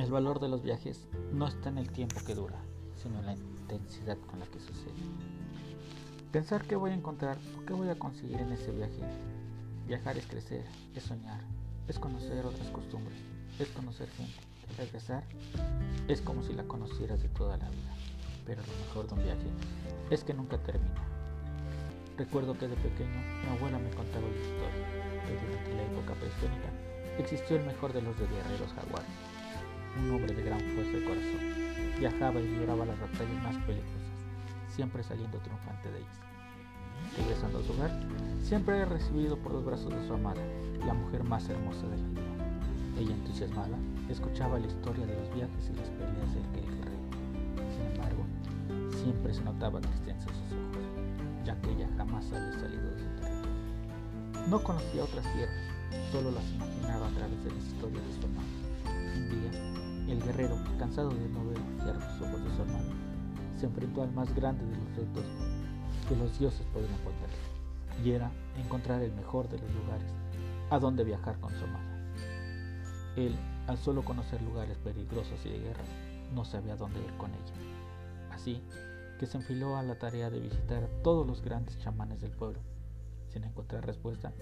El valor de los viajes no está en el tiempo que dura, sino en la intensidad con la que sucede. Pensar qué voy a encontrar qué voy a conseguir en ese viaje. Viajar es crecer, es soñar, es conocer otras costumbres, es conocer gente. Regresar es como si la conocieras de toda la vida. Pero lo mejor de un viaje es que nunca termina. Recuerdo que de pequeño mi abuela me contaba la historia que durante la época prehistórica existió el mejor de los de guerreros jaguares, un hombre de gran fuerza de corazón. Viajaba y libraba las batallas más peligrosas siempre saliendo triunfante de ellas. Regresando a su hogar, siempre era recibido por los brazos de su amada, la mujer más hermosa de la vida. Ella entusiasmada escuchaba la historia de los viajes y las peleas del guerrero. Sin embargo, siempre se notaba tristeza en sus ojos, ya que ella jamás había salido de su territorio. No conocía otras tierras, solo las imaginaba a través de las historias de su amada. Un día, guerrero, cansado de no ver los ojos de su amada, se enfrentó al más grande de los retos que los dioses podrían ponerle, y era encontrar el mejor de los lugares a donde viajar con su amada. Él, al solo conocer lugares peligrosos y de guerra, no sabía dónde ir con ella. Así que se enfiló a la tarea de visitar a todos los grandes chamanes del pueblo, sin encontrar respuesta,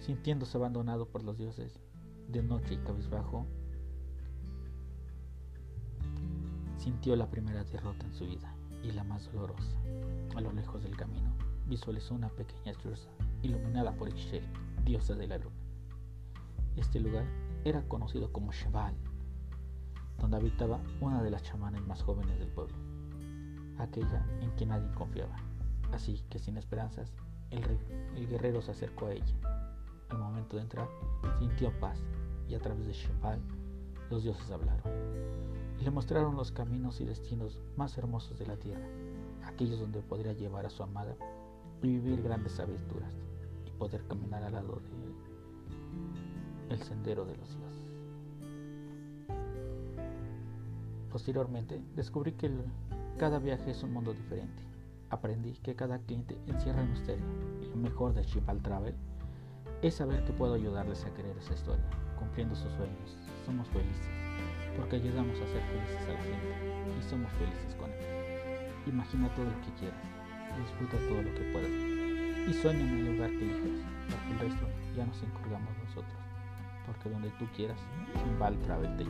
sintiéndose abandonado por los dioses, de noche y cabizbajo, Sintió la primera derrota en su vida y la más dolorosa. A lo lejos del camino visualizó una pequeña choza iluminada por Ixchel, diosa de la luna. Este lugar era conocido como Shebal, donde habitaba una de las chamanes más jóvenes del pueblo, aquella en quien nadie confiaba. Así que sin esperanzas, el, el guerrero se acercó a ella. Al momento de entrar, sintió paz y a través de Shebal los dioses hablaron le mostraron los caminos y destinos más hermosos de la tierra, aquellos donde podría llevar a su amada y vivir grandes aventuras y poder caminar al lado de él, el sendero de los dioses. Posteriormente descubrí que cada viaje es un mundo diferente. Aprendí que cada cliente encierra un misterio y lo mejor de Chipal Travel es saber que puedo ayudarles a creer esa historia, cumpliendo sus sueños. Somos felices porque ayudamos a ser felices a la gente y somos felices con él. Imagina todo lo que quieras, disfruta todo lo que puedas y sueña en el lugar que elijas, el resto ya nos encargamos nosotros, porque donde tú quieras, va el travel te.